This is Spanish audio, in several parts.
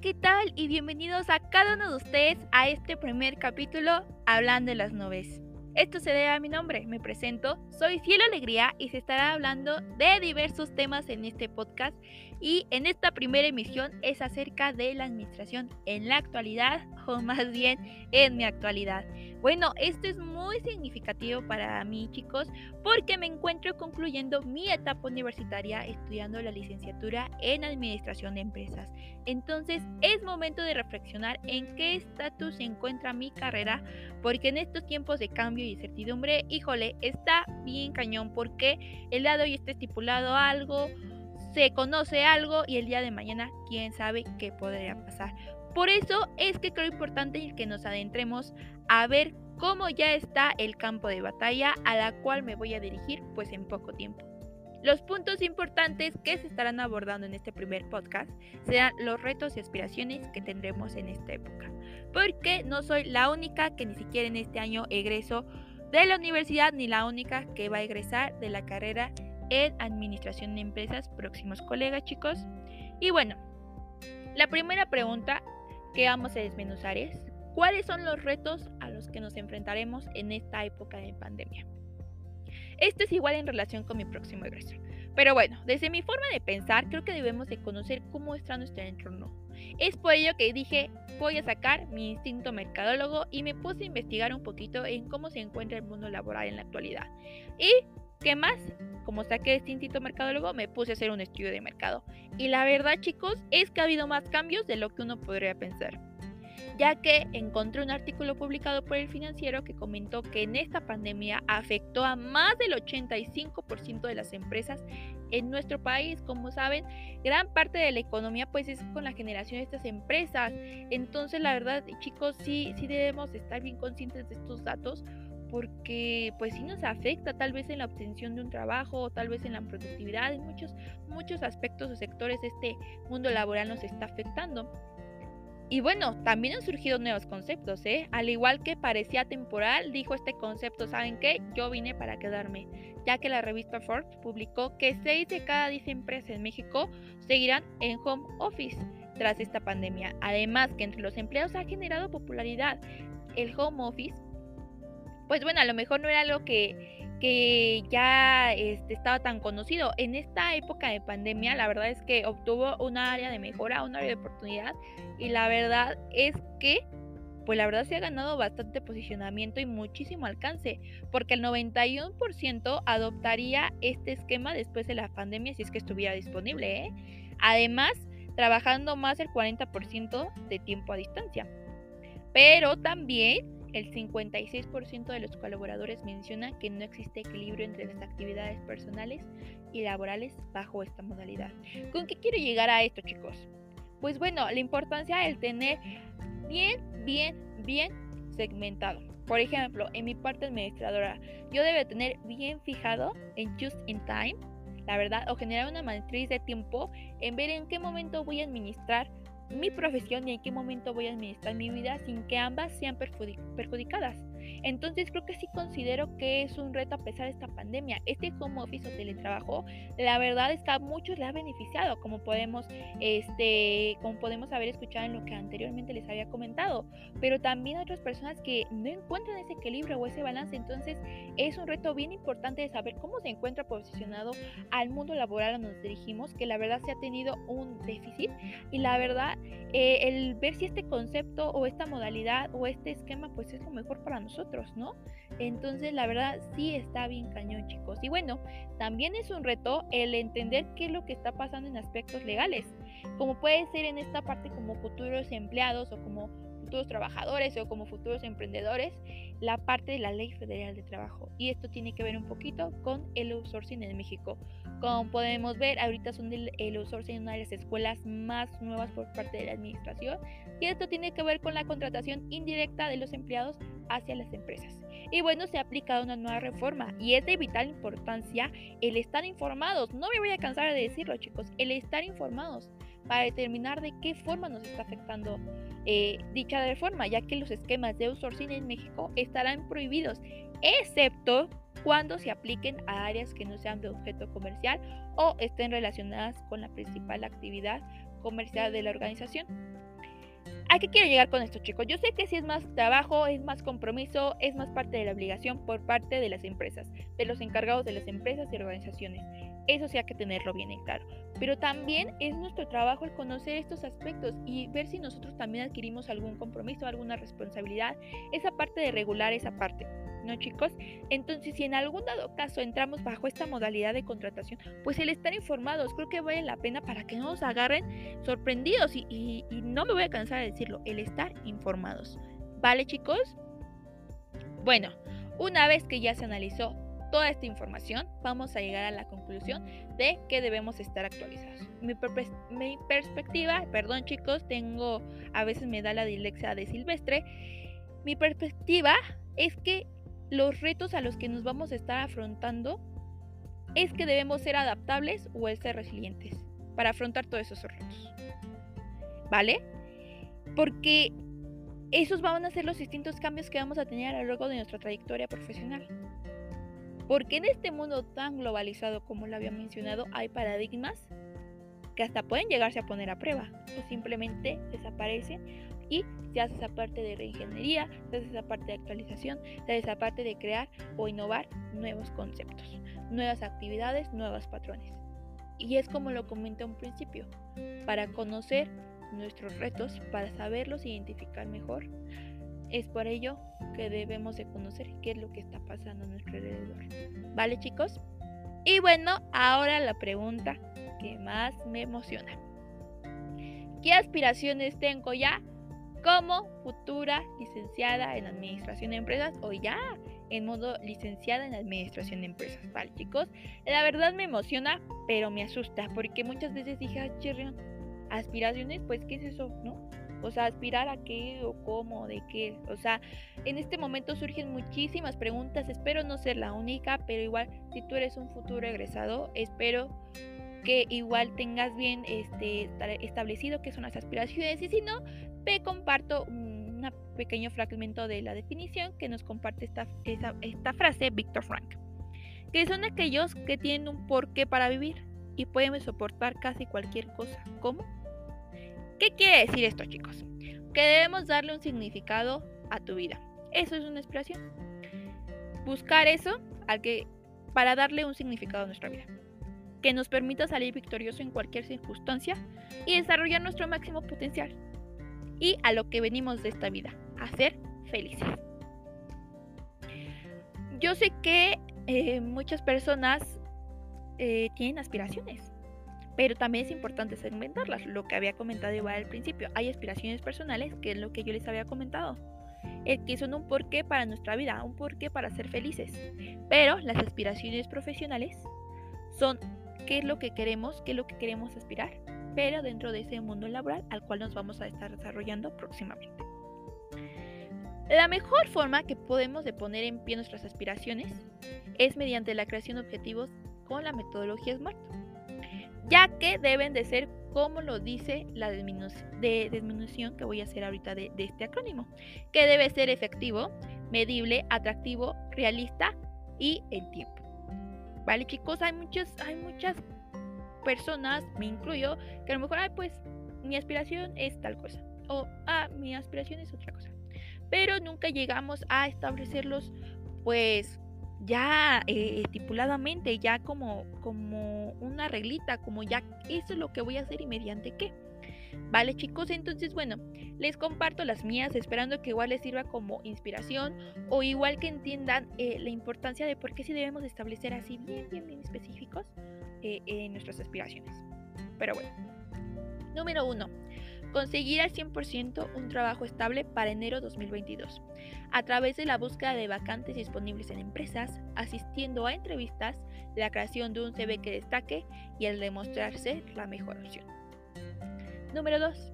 ¿qué tal? Y bienvenidos a cada uno de ustedes a este primer capítulo Hablando de las nubes. Esto se debe a mi nombre, me presento, soy Cielo Alegría y se estará hablando de diversos temas en este podcast y en esta primera emisión es acerca de la administración en la actualidad o más bien en mi actualidad. Bueno, esto es muy significativo para mí chicos porque me encuentro concluyendo mi etapa universitaria estudiando la licenciatura en administración de empresas. Entonces es momento de reflexionar en qué estatus se encuentra mi carrera porque en estos tiempos de cambio y incertidumbre, híjole, está bien cañón porque el lado hoy está estipulado algo se conoce algo y el día de mañana quién sabe qué podría pasar. Por eso es que creo importante que nos adentremos a ver cómo ya está el campo de batalla a la cual me voy a dirigir pues en poco tiempo. Los puntos importantes que se estarán abordando en este primer podcast serán los retos y aspiraciones que tendremos en esta época. Porque no soy la única que ni siquiera en este año egreso de la universidad ni la única que va a egresar de la carrera en Administración de Empresas, próximos colegas chicos. Y bueno, la primera pregunta que vamos a desmenuzar es, ¿cuáles son los retos a los que nos enfrentaremos en esta época de pandemia? Esto es igual en relación con mi próximo egreso. Pero bueno, desde mi forma de pensar, creo que debemos de conocer cómo está nuestro entorno. Es por ello que dije, voy a sacar mi instinto mercadólogo y me puse a investigar un poquito en cómo se encuentra el mundo laboral en la actualidad. ¿Y qué más? como saqué este instinto mercadólogo, me puse a hacer un estudio de mercado. Y la verdad, chicos, es que ha habido más cambios de lo que uno podría pensar. Ya que encontré un artículo publicado por el financiero que comentó que en esta pandemia afectó a más del 85% de las empresas en nuestro país. Como saben, gran parte de la economía pues es con la generación de estas empresas. Entonces, la verdad, chicos, sí, sí debemos estar bien conscientes de estos datos porque pues sí nos afecta tal vez en la obtención de un trabajo o tal vez en la productividad, en muchos, muchos aspectos o sectores este mundo laboral nos está afectando. Y bueno, también han surgido nuevos conceptos, ¿eh? Al igual que parecía temporal, dijo este concepto, ¿saben qué? Yo vine para quedarme, ya que la revista Forbes publicó que 6 de cada 10 empresas en México seguirán en home office tras esta pandemia. Además, que entre los empleados ha generado popularidad. El home office pues bueno, a lo mejor no era algo que, que ya este, estaba tan conocido. En esta época de pandemia, la verdad es que obtuvo una área de mejora, una área de oportunidad, y la verdad es que pues la verdad se ha ganado bastante posicionamiento y muchísimo alcance, porque el 91% adoptaría este esquema después de la pandemia si es que estuviera disponible. ¿eh? Además, trabajando más del 40% de tiempo a distancia. Pero también el 56% de los colaboradores menciona que no existe equilibrio entre las actividades personales y laborales bajo esta modalidad. ¿Con qué quiero llegar a esto, chicos? Pues bueno, la importancia del tener bien, bien, bien segmentado. Por ejemplo, en mi parte administradora, yo debo tener bien fijado en just in time, la verdad, o generar una matriz de tiempo en ver en qué momento voy a administrar mi profesión y en qué momento voy a administrar mi vida sin que ambas sean perjudicadas. Entonces creo que sí considero que es un reto a pesar de esta pandemia. Este home office o teletrabajo, la verdad es que a muchos le ha beneficiado, como podemos, este, como podemos haber escuchado en lo que anteriormente les había comentado. Pero también hay otras personas que no encuentran ese equilibrio o ese balance. Entonces es un reto bien importante de saber cómo se encuentra posicionado al mundo laboral a donde nos dirigimos, que la verdad se ha tenido un déficit y la verdad eh, el ver si este concepto o esta modalidad o este esquema pues es lo mejor para nosotros, ¿no? Entonces la verdad sí está bien cañón chicos. Y bueno, también es un reto el entender qué es lo que está pasando en aspectos legales, como puede ser en esta parte como futuros empleados o como futuros trabajadores o como futuros emprendedores la parte de la Ley Federal de Trabajo. Y esto tiene que ver un poquito con el outsourcing en México. Como podemos ver, ahorita son el, el outsourcing una de las escuelas más nuevas por parte de la administración. Y esto tiene que ver con la contratación indirecta de los empleados hacia las empresas. Y bueno, se ha aplicado una nueva reforma y es de vital importancia el estar informados. No me voy a cansar de decirlo, chicos, el estar informados para determinar de qué forma nos está afectando eh, dicha reforma, ya que los esquemas de outsourcing en México estarán prohibidos, excepto cuando se apliquen a áreas que no sean de objeto comercial o estén relacionadas con la principal actividad comercial de la organización. ¿A qué quiero llegar con esto, chicos? Yo sé que si es más trabajo, es más compromiso, es más parte de la obligación por parte de las empresas, de los encargados de las empresas y organizaciones. Eso sí hay que tenerlo bien en claro. Pero también es nuestro trabajo el conocer estos aspectos y ver si nosotros también adquirimos algún compromiso, alguna responsabilidad, esa parte de regular esa parte. ¿no chicos? Entonces, si en algún dado caso entramos bajo esta modalidad de contratación, pues el estar informados creo que vale la pena para que no nos agarren sorprendidos y, y no me voy a cansar de decirlo, el estar informados. ¿Vale chicos? Bueno, una vez que ya se analizó toda esta información, vamos a llegar a la conclusión de que debemos estar actualizados. Mi, perspectiva, perdón chicos, tengo, a veces me da la dilexia de silvestre, mi perspectiva es que los retos a los que nos vamos a estar afrontando es que debemos ser adaptables o ser resilientes para afrontar todos esos retos. ¿Vale? Porque esos van a ser los distintos cambios que vamos a tener a lo largo de nuestra trayectoria profesional. Porque en este mundo tan globalizado como lo había mencionado, hay paradigmas que hasta pueden llegarse a poner a prueba o simplemente desaparecen y se hace esa parte de reingeniería, se hace esa parte de actualización, se hace esa parte de crear o innovar nuevos conceptos, nuevas actividades, nuevos patrones. Y es como lo comenté un principio, para conocer nuestros retos, para saberlos identificar mejor, es por ello que debemos de conocer qué es lo que está pasando a nuestro alrededor. ¿Vale chicos? Y bueno, ahora la pregunta que más me emociona. ¿Qué aspiraciones tengo ya como futura licenciada en Administración de Empresas o ya en modo licenciada en Administración de Empresas. Vale, chicos, la verdad me emociona, pero me asusta porque muchas veces dije, ah, aspiraciones, pues, ¿qué es eso? ¿No? O sea, aspirar a qué o cómo, de qué. O sea, en este momento surgen muchísimas preguntas. Espero no ser la única, pero igual, si tú eres un futuro egresado, espero que igual tengas bien este, establecido qué son las aspiraciones y si no, te comparto un pequeño fragmento de la definición que nos comparte esta, esta, frase Víctor Frank, que son aquellos que tienen un porqué para vivir y pueden soportar casi cualquier cosa. ¿Cómo? ¿Qué quiere decir esto, chicos? Que debemos darle un significado a tu vida. Eso es una inspiración. Buscar eso al que, para darle un significado a nuestra vida. Que nos permita salir victorioso en cualquier circunstancia y desarrollar nuestro máximo potencial y a lo que venimos de esta vida, a ser felices. Yo sé que eh, muchas personas eh, tienen aspiraciones, pero también es importante segmentarlas, lo que había comentado igual al principio. Hay aspiraciones personales, que es lo que yo les había comentado, eh, que son un porqué para nuestra vida, un porqué para ser felices. Pero las aspiraciones profesionales son qué es lo que queremos, qué es lo que queremos aspirar pero dentro de ese mundo laboral al cual nos vamos a estar desarrollando próximamente. La mejor forma que podemos de poner en pie nuestras aspiraciones es mediante la creación de objetivos con la metodología SMART, ya que deben de ser como lo dice la disminución que voy a hacer ahorita de, de este acrónimo, que debe ser efectivo, medible, atractivo, realista y en tiempo. Vale chicos, hay muchas, hay muchas personas, me incluyo, que a lo mejor, ay, pues mi aspiración es tal cosa. O, ah, mi aspiración es otra cosa. Pero nunca llegamos a establecerlos, pues, ya eh, estipuladamente, ya como, como una reglita, como ya eso es lo que voy a hacer y mediante qué. Vale chicos, entonces bueno, les comparto las mías esperando que igual les sirva como inspiración o igual que entiendan eh, la importancia de por qué si debemos establecer así bien, bien, bien específicos eh, en nuestras aspiraciones. Pero bueno. Número 1. Conseguir al 100% un trabajo estable para enero 2022, a través de la búsqueda de vacantes disponibles en empresas, asistiendo a entrevistas, la creación de un CV que destaque y el demostrarse la mejor opción. Número 2.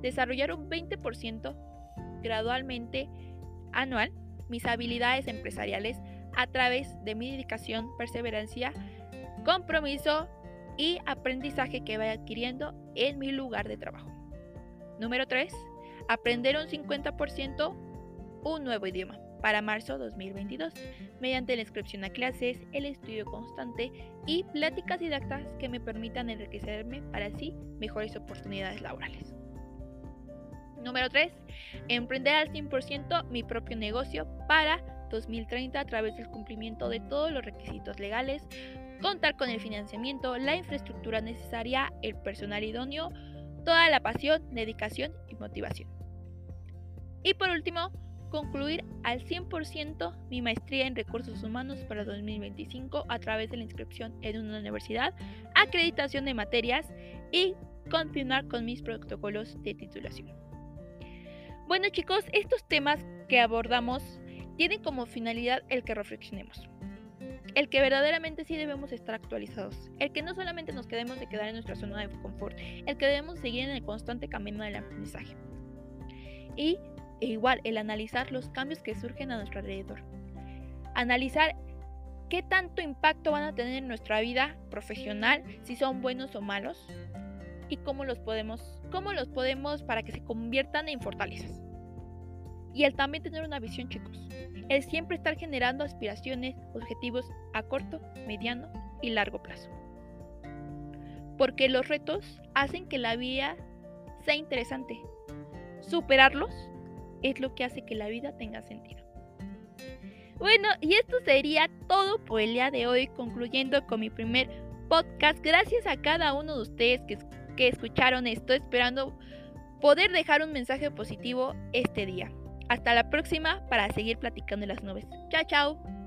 Desarrollar un 20% gradualmente anual mis habilidades empresariales a través de mi dedicación, perseverancia compromiso y aprendizaje que vaya adquiriendo en mi lugar de trabajo. Número 3. Aprender un 50% un nuevo idioma para marzo 2022 mediante la inscripción a clases, el estudio constante y pláticas didactas que me permitan enriquecerme para así mejores oportunidades laborales. Número 3. Emprender al 100% mi propio negocio para 2030 a través del cumplimiento de todos los requisitos legales, contar con el financiamiento, la infraestructura necesaria, el personal idóneo, toda la pasión, dedicación y motivación. Y por último, concluir al 100% mi maestría en recursos humanos para 2025 a través de la inscripción en una universidad, acreditación de materias y continuar con mis protocolos de titulación. Bueno chicos, estos temas que abordamos tienen como finalidad el que reflexionemos. El que verdaderamente sí debemos estar actualizados. El que no solamente nos quedemos de quedar en nuestra zona de confort. El que debemos seguir en el constante camino del aprendizaje. Y e igual el analizar los cambios que surgen a nuestro alrededor. Analizar qué tanto impacto van a tener en nuestra vida profesional, si son buenos o malos, y cómo los podemos, cómo los podemos para que se conviertan en fortalezas. Y el también tener una visión, chicos. El siempre estar generando aspiraciones, objetivos a corto, mediano y largo plazo. Porque los retos hacen que la vida sea interesante. Superarlos es lo que hace que la vida tenga sentido. Bueno, y esto sería todo por el día de hoy, concluyendo con mi primer podcast. Gracias a cada uno de ustedes que, escucharon esto, esperando poder dejar un mensaje positivo este día. Hasta la próxima para seguir platicando las nubes. Chao, chao.